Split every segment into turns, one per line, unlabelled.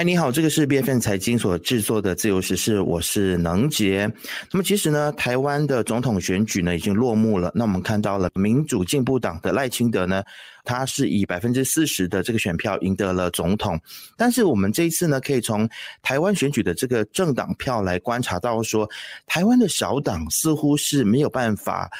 嗨，你好，这个是 B F N 财经所制作的自由时事，我是能杰。那么其实呢，台湾的总统选举呢已经落幕了。那我们看到了民主进步党的赖清德呢，他是以百分之四十的这个选票赢得了总统。但是我们这一次呢，可以从台湾选举的这个政党票来观察到，说台湾的小党似乎是没有办法。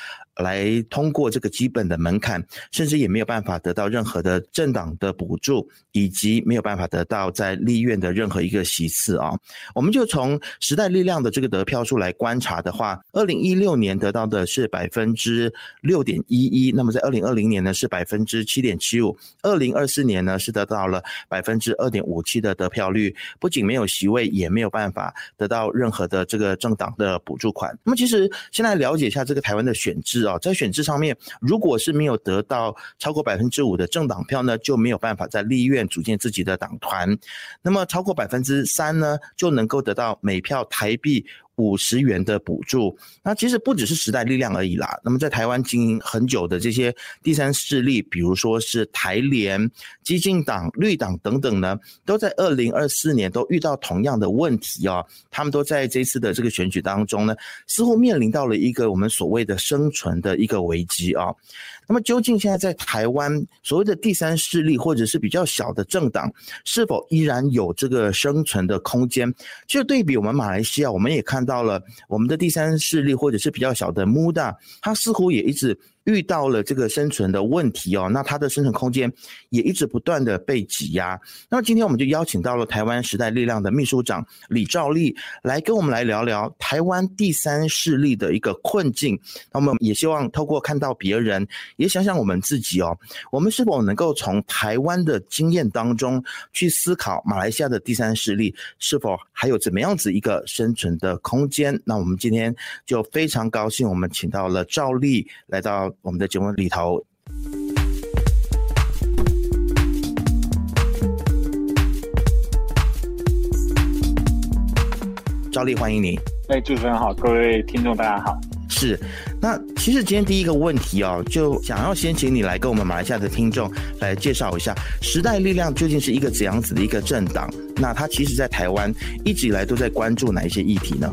来通过这个基本的门槛，甚至也没有办法得到任何的政党的补助，以及没有办法得到在立院的任何一个席次啊。我们就从时代力量的这个得票数来观察的话，二零一六年得到的是百分之六点一一，那么在二零二零年呢是百分之七点七五，二零二四年呢是得到了百分之二点五七的得票率，不仅没有席位，也没有办法得到任何的这个政党的补助款。那么其实先来了解一下这个台湾的选制啊。在选制上面，如果是没有得到超过百分之五的政党票呢，就没有办法在立院组建自己的党团。那么超过百分之三呢，就能够得到每票台币。五十元的补助，那其实不只是时代力量而已啦。那么在台湾经营很久的这些第三势力，比如说是台联、激进党、绿党等等呢，都在二零二四年都遇到同样的问题哦。他们都在这次的这个选举当中呢，似乎面临到了一个我们所谓的生存的一个危机啊。那么究竟现在在台湾所谓的第三势力或者是比较小的政党，是否依然有这个生存的空间？就对比我们马来西亚，我们也看到到了我们的第三势力或者是比较小的 MUDA，它似乎也一直。遇到了这个生存的问题哦，那它的生存空间也一直不断的被挤压。那么今天我们就邀请到了台湾时代力量的秘书长李兆利来跟我们来聊聊台湾第三势力的一个困境。那么也希望透过看到别人，也想想我们自己哦，我们是否能够从台湾的经验当中去思考马来西亚的第三势力是否还有怎么样子一个生存的空间？那我们今天就非常高兴，我们请到了赵丽来到。我们的节目里头，赵丽，欢迎你。
哎，主持人好，各位听众大家好。
是，那其实今天第一个问题哦，就想要先请你来跟我们马来西亚的听众来介绍一下时代力量究竟是一个怎样子的一个政党？那它其实在台湾一直以来都在关注哪一些议题呢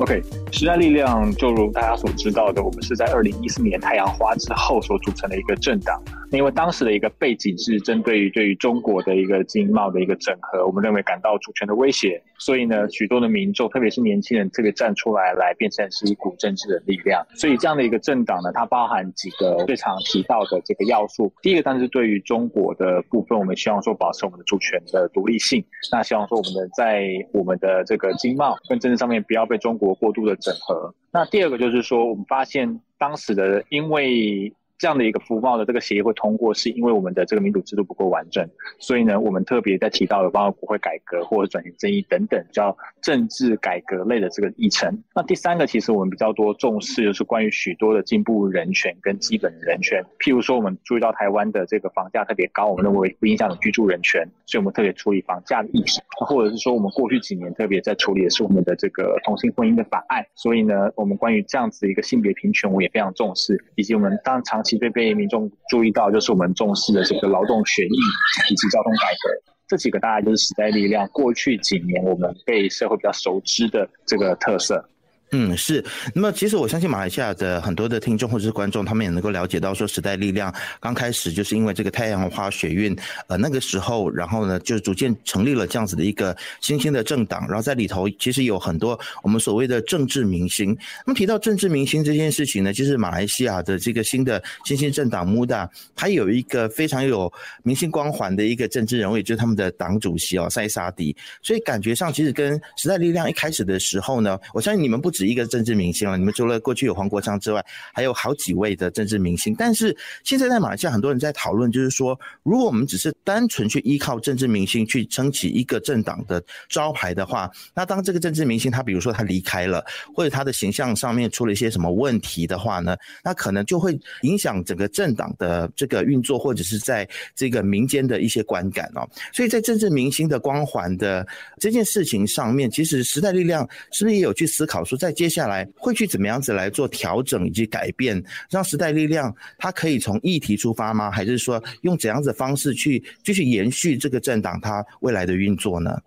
？OK，时代力量就如大家所知道的，我们是在二零一四年太阳花之后所组成的一个政党。因为当时的一个背景是针对于对于中国的一个经贸的一个整合，我们认为感到主权的威胁，所以呢，许多的民众，特别是年轻人，特别站出来来变成是一股政治的力量。所以这样的一个政党呢，它包含几个最常提到的这个要素。第一个当然是对于中国的部分，我们希望说保持我们的主权的独立性。那希望说我们的在我们的这个经贸跟政治上面不要被中国。过度的整合。那第二个就是说，我们发现当时的因为。这样的一个服贸的这个协议会通过，是因为我们的这个民主制度不够完整，所以呢，我们特别在提到有包括国会改革或者转型正义等等叫政治改革类的这个议程。那第三个，其实我们比较多重视就是关于许多的进步人权跟基本人权，譬如说我们注意到台湾的这个房价特别高，我们认为不影响居住人权，所以我们特别处理房价的议题，或者是说我们过去几年特别在处理的是我们的这个同性婚姻的法案，所以呢，我们关于这样子一个性别平权，我也非常重视，以及我们当长期。其实被民众注意到，就是我们重视的这个劳动权益以及交通改革，这几个大概就是时代力量过去几年我们被社会比较熟知的这个特色。
嗯，是。那么，其实我相信马来西亚的很多的听众或者是观众，他们也能够了解到，说时代力量刚开始就是因为这个太阳花学运，呃，那个时候，然后呢，就逐渐成立了这样子的一个新兴的政党，然后在里头其实有很多我们所谓的政治明星。那么提到政治明星这件事情呢，其实马来西亚的这个新的新兴政党 MUDA，它有一个非常有明星光环的一个政治人物，也就是他们的党主席哦，塞萨迪。所以感觉上，其实跟时代力量一开始的时候呢，我相信你们不知一个政治明星了，你们除了过去有黄国昌之外，还有好几位的政治明星。但是现在在马来西亚，很多人在讨论，就是说，如果我们只是单纯去依靠政治明星去撑起一个政党的招牌的话，那当这个政治明星他比如说他离开了，或者他的形象上面出了一些什么问题的话呢，那可能就会影响整个政党的这个运作，或者是在这个民间的一些观感哦。所以在政治明星的光环的这件事情上面，其实时代力量是不是也有去思考说，在接下来会去怎么样子来做调整以及改变，让时代力量它可以从议题出发吗？还是说用怎样子方式去继续延续这个政党它未来的运作呢？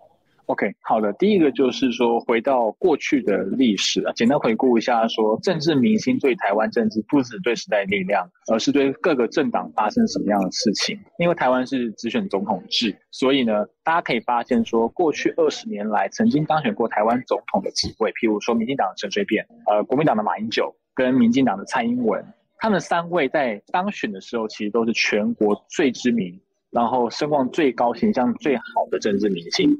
OK，好的。第一个就是说，回到过去的历史啊，简单回顾一下，说政治明星对台湾政治，不止对时代力量，而是对各个政党发生什么样的事情。因为台湾是直选总统制，所以呢，大家可以发现说，过去二十年来，曾经当选过台湾总统的几位，譬如说民进党的陈水扁，呃，国民党的马英九，跟民进党的蔡英文，他们三位在当选的时候，其实都是全国最知名，然后声望最高、形象最好的政治明星。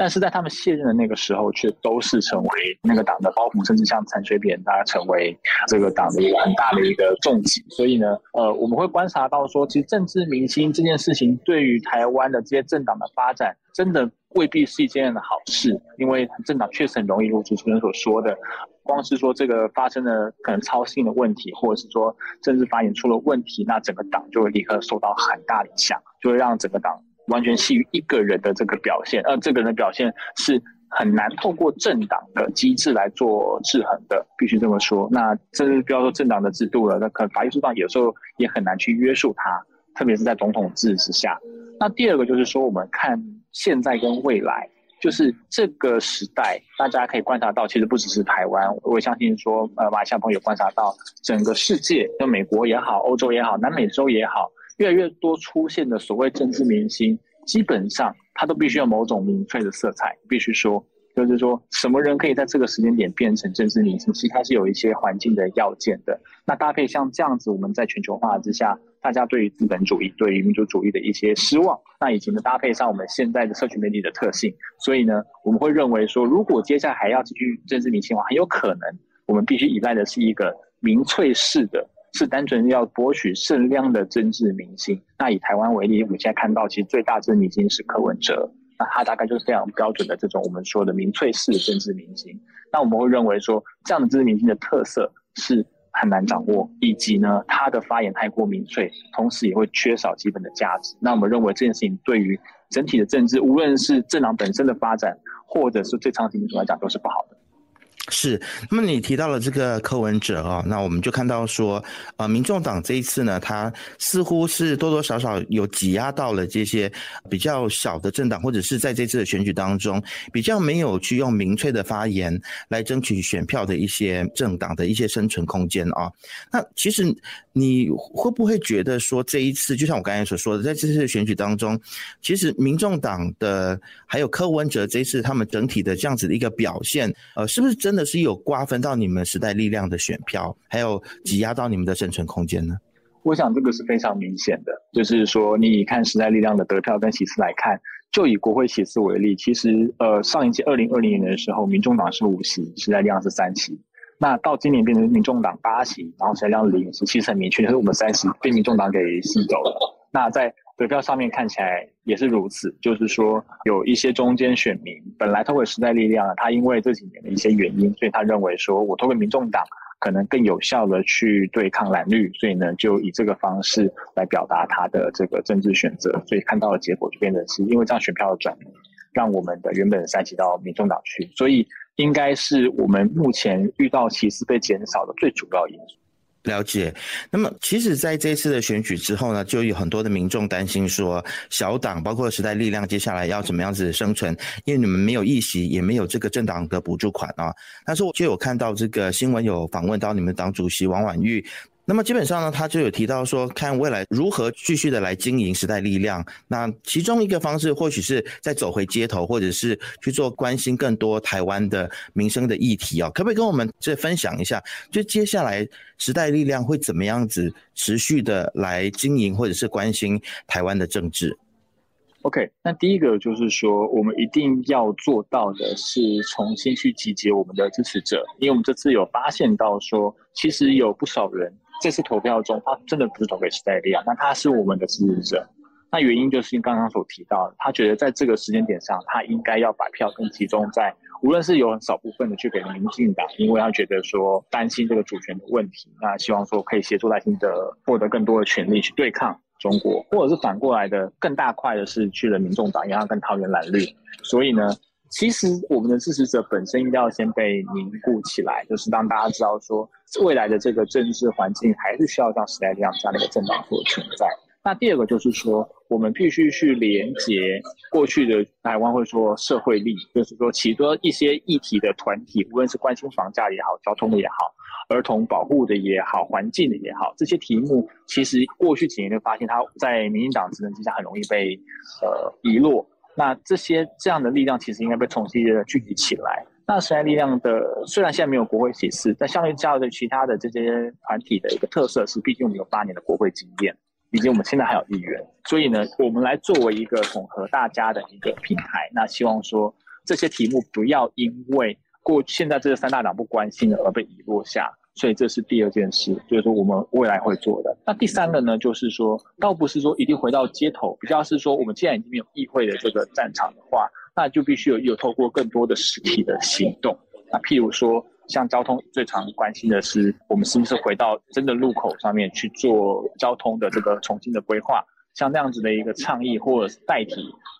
但是在他们卸任的那个时候，却都是成为那个党的包袱，甚至像陈水扁，他成为这个党的一个很大的一个重击。所以呢，呃，我们会观察到说，其实政治明星这件事情，对于台湾的这些政党的发展，真的未必是一件好事。因为政党确实很容易，如主持人所说的，光是说这个发生了可能操心的问题，或者是说政治发言出了问题，那整个党就会立刻受到很大的影响，就会让整个党。完全系于一个人的这个表现，而这个人的表现是很难透过政党的机制来做制衡的，必须这么说。那这是不要说政党的制度了，那可能法律书上有时候也很难去约束他，特别是在总统制之下。那第二个就是说，我们看现在跟未来，就是这个时代，大家可以观察到，其实不只是台湾，我相信说，呃，马来西亚朋友观察到，整个世界，就美国也好，欧洲也好，南美洲也好。越来越多出现的所谓政治明星，基本上他都必须要某种民粹的色彩。必须说，就是说什么人可以在这个时间点变成政治明星，其实它是有一些环境的要件的。那搭配像这样子，我们在全球化之下，大家对于资本主义、对于民族主义的一些失望，那以及呢搭配上我们现在的社群媒体的特性，所以呢，我们会认为说，如果接下来还要继续政治明星的话，很有可能我们必须依赖的是一个民粹式的。是单纯要博取胜量的政治明星。那以台湾为例，我们现在看到，其实最大政治明星是柯文哲，那他大概就是非常标准的这种我们说的民粹式的政治明星。那我们会认为说，这样的政治明星的特色是很难掌握，以及呢，他的发言太过民粹，同时也会缺少基本的价值。那我们认为这件事情对于整体的政治，无论是政党本身的发展，或者是对长期民主来讲，都是不好的。
是，那么你提到了这个柯文哲啊，那我们就看到说，呃，民众党这一次呢，他似乎是多多少少有挤压到了这些比较小的政党，或者是在这次的选举当中比较没有去用明确的发言来争取选票的一些政党的一些生存空间啊。那其实你会不会觉得说，这一次就像我刚才所说的，在这次的选举当中，其实民众党的还有柯文哲这一次他们整体的这样子的一个表现，呃，是不是真真的？是有瓜分到你们时代力量的选票，还有挤压到你们的生存空间呢？
我想这个是非常明显的，就是说，你以看时代力量的得票跟席次来看，就以国会席次为例，其实呃，上一届二零二零年的时候，民众党是五席，时代力量是三席，那到今年变成民众党八席，然后时代力量零席，其实很明确，就是我们三席被民众党给吸走了。那在得票上面看起来也是如此，就是说有一些中间选民本来透过时代力量，他因为这几年的一些原因，所以他认为说我透过民众党可能更有效的去对抗蓝绿，所以呢就以这个方式来表达他的这个政治选择，所以看到的结果就变成是因为这样选票的转移，让我们的原本三级到民众党去，所以应该是我们目前遇到歧视被减少的最主要因素。
了解，那么其实在这次的选举之后呢，就有很多的民众担心说，小党包括时代力量接下来要怎么样子生存？因为你们没有议席，也没有这个政党的补助款啊。但是我就有看到这个新闻有访问到你们党主席王婉玉。那么基本上呢，他就有提到说，看未来如何继续的来经营时代力量。那其中一个方式，或许是再走回街头，或者是去做关心更多台湾的民生的议题哦。可不可以跟我们这分享一下，就接下来时代力量会怎么样子持续的来经营，或者是关心台湾的政治
？OK，那第一个就是说，我们一定要做到的是重新去集结我们的支持者，因为我们这次有发现到说，其实有不少人这次投票中，他真的不是投给时代力量，那他是我们的支持者。那原因就是刚刚所提到的，他觉得在这个时间点上，他应该要把票更集中在，无论是有很少部分的去给民进党，因为他觉得说担心这个主权的问题，那希望说可以协助赖清德获得更多的权利去对抗。中国，或者是反过来的，更大块的是去了民众党，然后跟桃园蓝绿。所以呢，其实我们的支持者本身应该要先被凝固起来，就是让大家知道说，未来的这个政治环境还是需要像时代这样这样的一个政党所存在。那第二个就是说，我们必须去连接过去的台湾会说社会力，就是说许多一些议题的团体，无论是关心房价也好，交通的也好，儿童保护的也好，环境的也好，这些题目其实过去几年就发现，它在民进党执政之下很容易被呃遗落。那这些这样的力量其实应该被重新的聚集起来。那时代力量的虽然现在没有国会启示，但相对较的其他的这些团体的一个特色是，毕竟我们有八年的国会经验，以及我们现在还有议员，所以呢，我们来作为一个统合大家的一个平台。那希望说这些题目不要因为过现在这三大党不关心而被遗落下。所以这是第二件事，就是说我们未来会做的。那第三个呢，就是说，倒不是说一定回到街头，比较是说，我们既然已经有议会的这个战场的话，那就必须有有透过更多的实体的行动。那譬如说，像交通最常关心的是，我们是不是回到真的路口上面去做交通的这个重新的规划。像那样子的一个倡议，或者是代替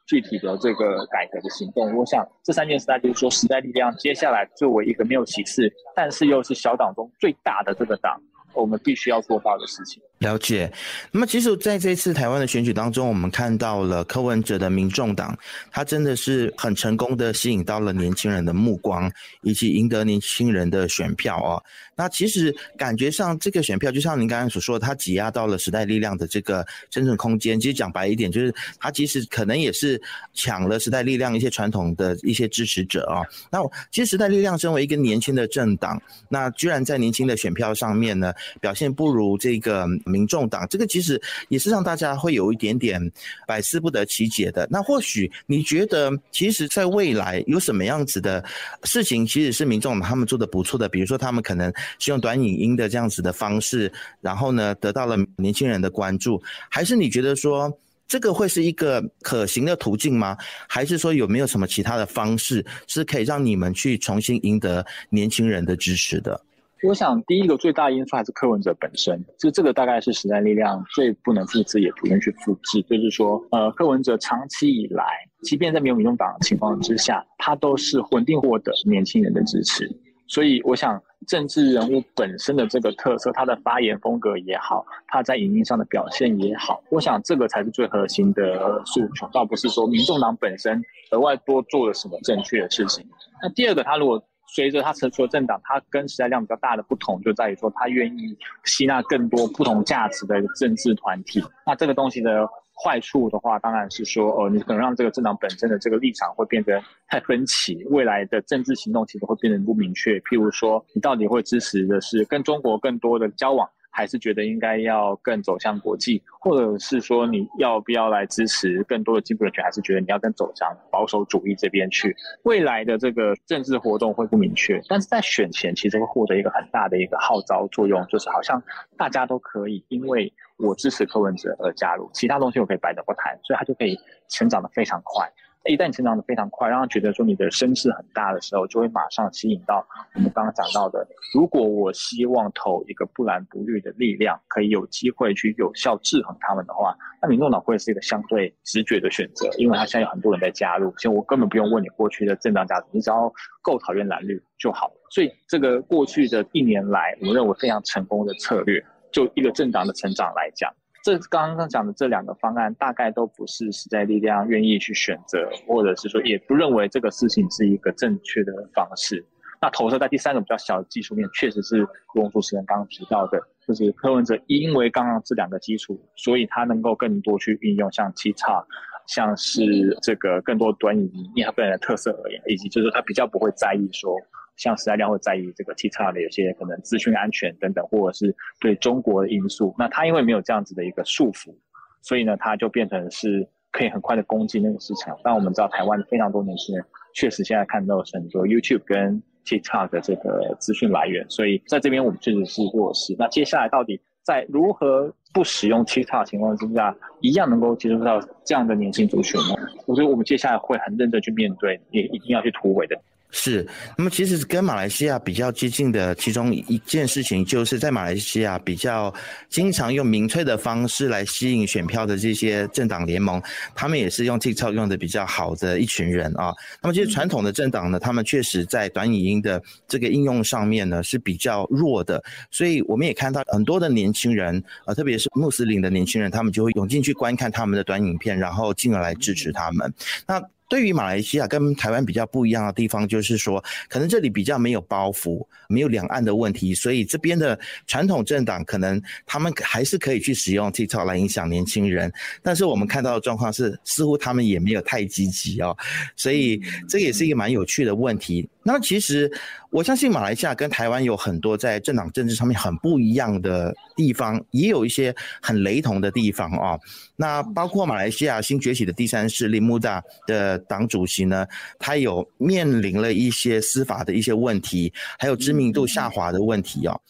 具体的这个改革的行动，我想这三件事，就是说时代力量接下来作为一个没有歧视，但是又是小党中最大的这个党，我们必须要做到的事情。
了解，那么其实在这次台湾的选举当中，我们看到了柯文哲的民众党，他真的是很成功的吸引到了年轻人的目光，以及赢得年轻人的选票哦。那其实感觉上这个选票，就像您刚刚所说，它挤压到了时代力量的这个真正空间。其实讲白一点，就是他其实可能也是抢了时代力量一些传统的一些支持者啊。那其实时代力量身为一个年轻的政党，那居然在年轻的选票上面呢，表现不如这个。民众党这个其实也是让大家会有一点点百思不得其解的。那或许你觉得，其实在未来有什么样子的事情，其实是民众他们做的不错的。比如说，他们可能是用短影音的这样子的方式，然后呢得到了年轻人的关注。还是你觉得说这个会是一个可行的途径吗？还是说有没有什么其他的方式是可以让你们去重新赢得年轻人的支持的？
我想，第一个最大因素还是柯文哲本身，就这个大概是时代力量最不能复制，也不愿去复制。就是说，呃，柯文哲长期以来，即便在没有民众党的情况之下，他都是稳定获得年轻人的支持。所以，我想政治人物本身的这个特色，他的发言风格也好，他在影音上的表现也好，我想这个才是最核心的诉求，倒不是说民众党本身额外多做了什么正确的事情。那第二个，他如果随着他成熟的政党，他跟时代量比较大的不同，就在于说他愿意吸纳更多不同价值的政治团体。那这个东西的坏处的话，当然是说，哦，你可能让这个政党本身的这个立场会变得太分歧，未来的政治行动其实会变得不明确。譬如说，你到底会支持的是跟中国更多的交往？还是觉得应该要更走向国际，或者是说你要不要来支持更多的进步人权？还是觉得你要更走向保守主义这边去？未来的这个政治活动会不明确，但是在选前其实会获得一个很大的一个号召作用，就是好像大家都可以因为我支持柯文哲而加入，其他东西我可以摆着不谈，所以他就可以成长的非常快。一旦你成长的非常快，让他觉得说你的声势很大的时候，就会马上吸引到我们刚刚讲到的。如果我希望投一个不蓝不绿的力量，可以有机会去有效制衡他们的话，那民众党会是一个相对直觉的选择，因为他现在有很多人在加入，所以我根本不用问你过去的政党价值，你只要够讨厌蓝绿就好。所以这个过去的一年来，我认为非常成功的策略，就一个政党的成长来讲。这刚刚讲的这两个方案，大概都不是时代力量愿意去选择，或者是说也不认为这个事情是一个正确的方式。那投射在第三个比较小的技术面，确实是龙主持人刚刚提到的，就是柯文哲因为刚刚这两个基础，所以他能够更多去运用像七叉，像是这个更多短语因他个人的特色而言，以及就是他比较不会在意说。像时代量会在意这个 TikTok 的有些可能资讯安全等等，或者是对中国的因素。那他因为没有这样子的一个束缚，所以呢，他就变成是可以很快的攻击那个市场。但我们知道台湾非常多年轻人确实现在看到很多 YouTube 跟 TikTok 的这个资讯来源，所以在这边我们确实是弱势。那接下来到底在如何不使用 TikTok 情况之下，一样能够接触到这样的年轻族群呢？我觉得我们接下来会很认真去面对，也一定要去突围的。
是，那么其实跟马来西亚比较接近的其中一件事情，就是在马来西亚比较经常用民粹的方式来吸引选票的这些政党联盟，他们也是用 TikTok 用的比较好的一群人啊。那么其实传统的政党呢，他们确实在短影音的这个应用上面呢是比较弱的，所以我们也看到很多的年轻人啊，特别是穆斯林的年轻人，他们就会涌进去观看他们的短影片，然后进而来支持他们。那对于马来西亚跟台湾比较不一样的地方，就是说，可能这里比较没有包袱，没有两岸的问题，所以这边的传统政党可能他们还是可以去使用 TikTok 来影响年轻人。但是我们看到的状况是，似乎他们也没有太积极哦，所以这也是一个蛮有趣的问题。那么其实我相信马来西亚跟台湾有很多在政党政治上面很不一样的地方，也有一些很雷同的地方啊。那包括马来西亚新崛起的第三势力穆大的党主席呢，他有面临了一些司法的一些问题，还有知名度下滑的问题哦。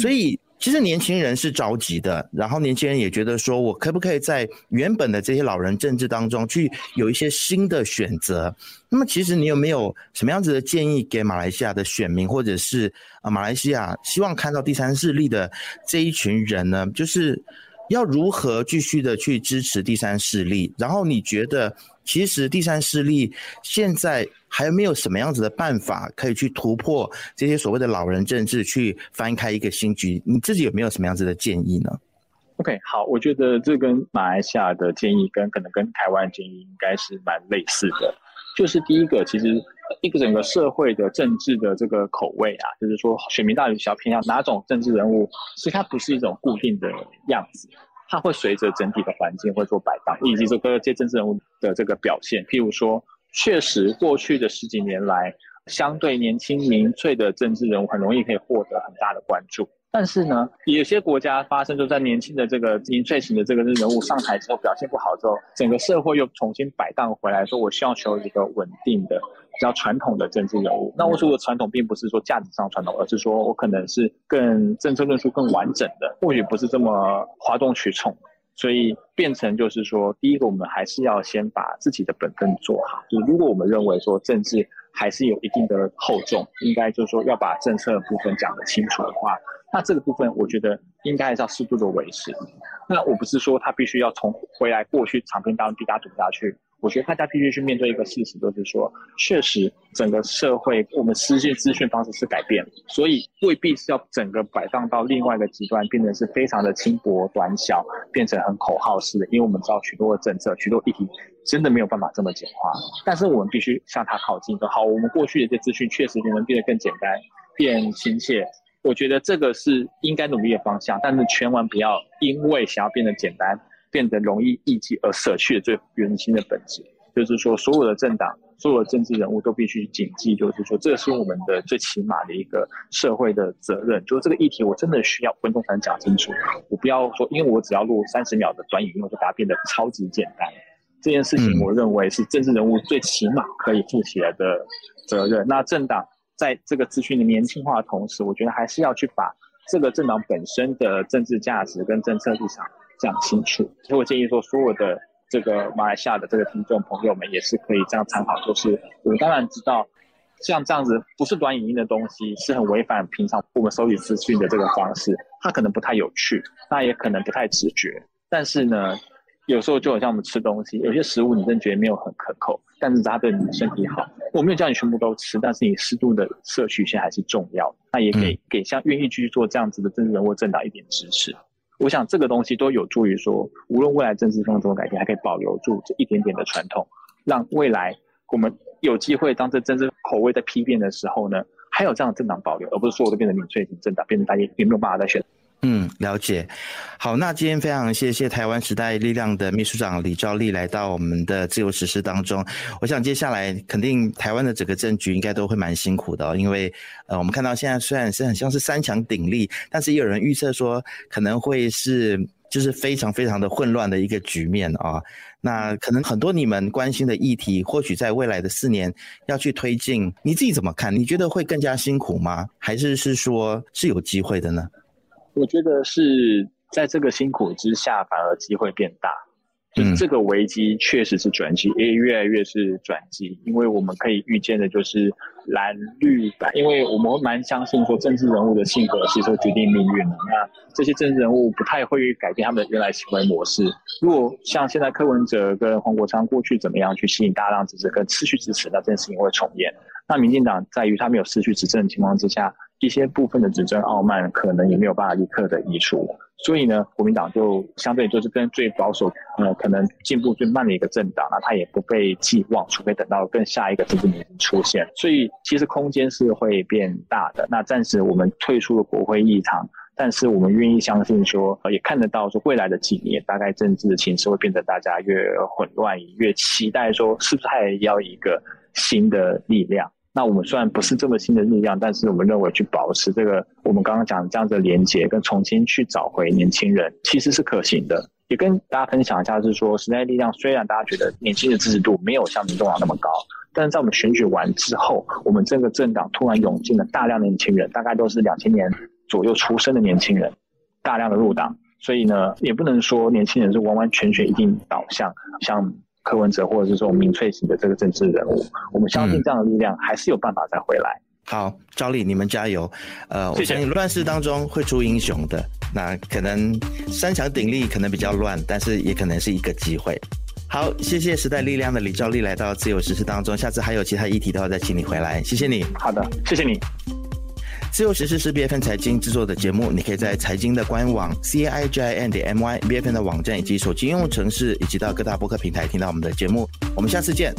所以。其实年轻人是着急的，然后年轻人也觉得说，我可不可以在原本的这些老人政治当中去有一些新的选择？那么，其实你有没有什么样子的建议给马来西亚的选民，或者是啊马来西亚希望看到第三势力的这一群人呢？就是要如何继续的去支持第三势力？然后你觉得，其实第三势力现在？还有没有什么样子的办法可以去突破这些所谓的老人政治，去翻开一个新局？你自己有没有什么样子的建议呢
？OK，好，我觉得这跟马来西亚的建议跟可能跟台湾建议应该是蛮类似的。就是第一个，其实一个整个社会的政治的这个口味啊，就是说选民到底想要偏向哪种政治人物，其实它不是一种固定的样子，它会随着整体的环境会做摆荡，以及这个这些政治人物的这个表现，譬如说。确实，过去的十几年来，相对年轻民粹的政治人物很容易可以获得很大的关注。但是呢，有些国家发生就在年轻的这个民粹型的这个人物上台之后表现不好之后，整个社会又重新摆荡回来，说我需要求一个稳定的、比较传统的政治人物。那我说的传统，并不是说价值上传统，而是说我可能是更政策论述更完整的，或许不是这么哗众取宠。所以变成就是说，第一个，我们还是要先把自己的本分做好。就是如果我们认为说政治还是有一定的厚重，应该就是说要把政策部分讲得清楚的话，那这个部分我觉得应该还是要适度的维持。那我不是说他必须要从回来过去长篇大论逼大家读下去。我觉得大家必须去面对一个事实，就是说，确实整个社会我们实现资讯方式是改变，所以未必是要整个摆放到另外一个极端，变成是非常的轻薄短小，变成很口号式的。因为我们知道许多的政策、许多议题真的没有办法这么简化，但是我们必须向它靠近。好，我们过去的这资讯确实能变得更简单、变亲切。我觉得这个是应该努力的方向，但是千万不要因为想要变得简单。变得容易易记而舍去最原心的本质，就是说，所有的政党、所有的政治人物都必须谨记，就是说，这是我们的最起码的一个社会的责任。就是这个议题，我真的需要分钟才能讲清楚。我不要说，因为我只要录三十秒的短语音，我就把它变得超级简单。这件事情，我认为是政治人物最起码可以负起来的责任。那政党在这个资讯的年轻化的同时，我觉得还是要去把这个政党本身的政治价值跟政策立场。讲清楚，所以我建议说，所有的这个马来西亚的这个听众朋友们也是可以这样参考。就是我们当然知道，像这样子不是短影音的东西，是很违反平常我们收集资讯的这个方式，它可能不太有趣，那也可能不太直觉。但是呢，有时候就好像我们吃东西，有些食物你真觉得没有很可口，但是它对你的身体好。我没有叫你全部都吃，但是你适度的摄取一些还是重要。那也给给像愿意去做这样子的政治人物政党一点支持。我想这个东西都有助于说，无论未来政治风怎么改变，还可以保留住这一点点的传统，让未来我们有机会当这政治口味在批变的时候呢，还有这样的政党保留，而不是说我都变成民粹型政党，变成大家也没有办法再选。
嗯，了解。好，那今天非常谢谢台湾时代力量的秘书长李兆利来到我们的自由实施当中。我想接下来肯定台湾的整个政局应该都会蛮辛苦的，因为呃，我们看到现在虽然是很像是三强鼎立，但是也有人预测说可能会是就是非常非常的混乱的一个局面啊。那可能很多你们关心的议题，或许在未来的四年要去推进，你自己怎么看？你觉得会更加辛苦吗？还是是说是有机会的呢？
我觉得是在这个辛苦之下，反而机会变大。就是这个危机确实是转机，也越来越是转机，因为我们可以预见的就是蓝绿白，因为我们蛮相信说政治人物的性格其实会决定命运的。那这些政治人物不太会改变他们的原来行为模式。如果像现在柯文哲跟黄国昌过去怎么样去吸引大量支持跟持续支持，那这件事情会重演。那民进党在于他没有失去执政的情况之下。一些部分的执政傲慢可能也没有办法立刻的移除，所以呢，国民党就相对就是跟最保守，呃，可能进步最慢的一个政党，那他也不被寄望，除非等到更下一个政治年出现。所以其实空间是会变大的。那暂时我们退出了国会议场，但是我们愿意相信说，也看得到说未来的几年，大概政治的情势会变得大家越混乱，越期待说是不是还要一个新的力量。那我们虽然不是这么新的力量，但是我们认为去保持这个我们刚刚讲这样的连接，跟重新去找回年轻人，其实是可行的。也跟大家分享一下，是说时代力量虽然大家觉得年轻的支持度没有像民众党那么高，但是在我们选举完之后，我们这个政党突然涌进了大量年轻人，大概都是两千年左右出生的年轻人，大量的入党，所以呢，也不能说年轻人是完完全全一定导向像。柯文哲或者是说民粹型的这个政治人物，我们相信这样的力量还是有办法再回来。
好，赵丽，你们加油！呃，我相信乱世当中会出英雄的。那可能三强鼎立，可能比较乱，但是也可能是一个机会。好，谢谢时代力量的李兆丽来到自由时事当中，下次还有其他议题的话再请你回来。谢谢你。
好的，谢谢你。
自由时事是 B F N 财经制作的节目，你可以在财经的官网 C I g I N 点 M Y B F N 的网站以及手机应用程式，以及到各大播客平台听到我们的节目。我们下次见。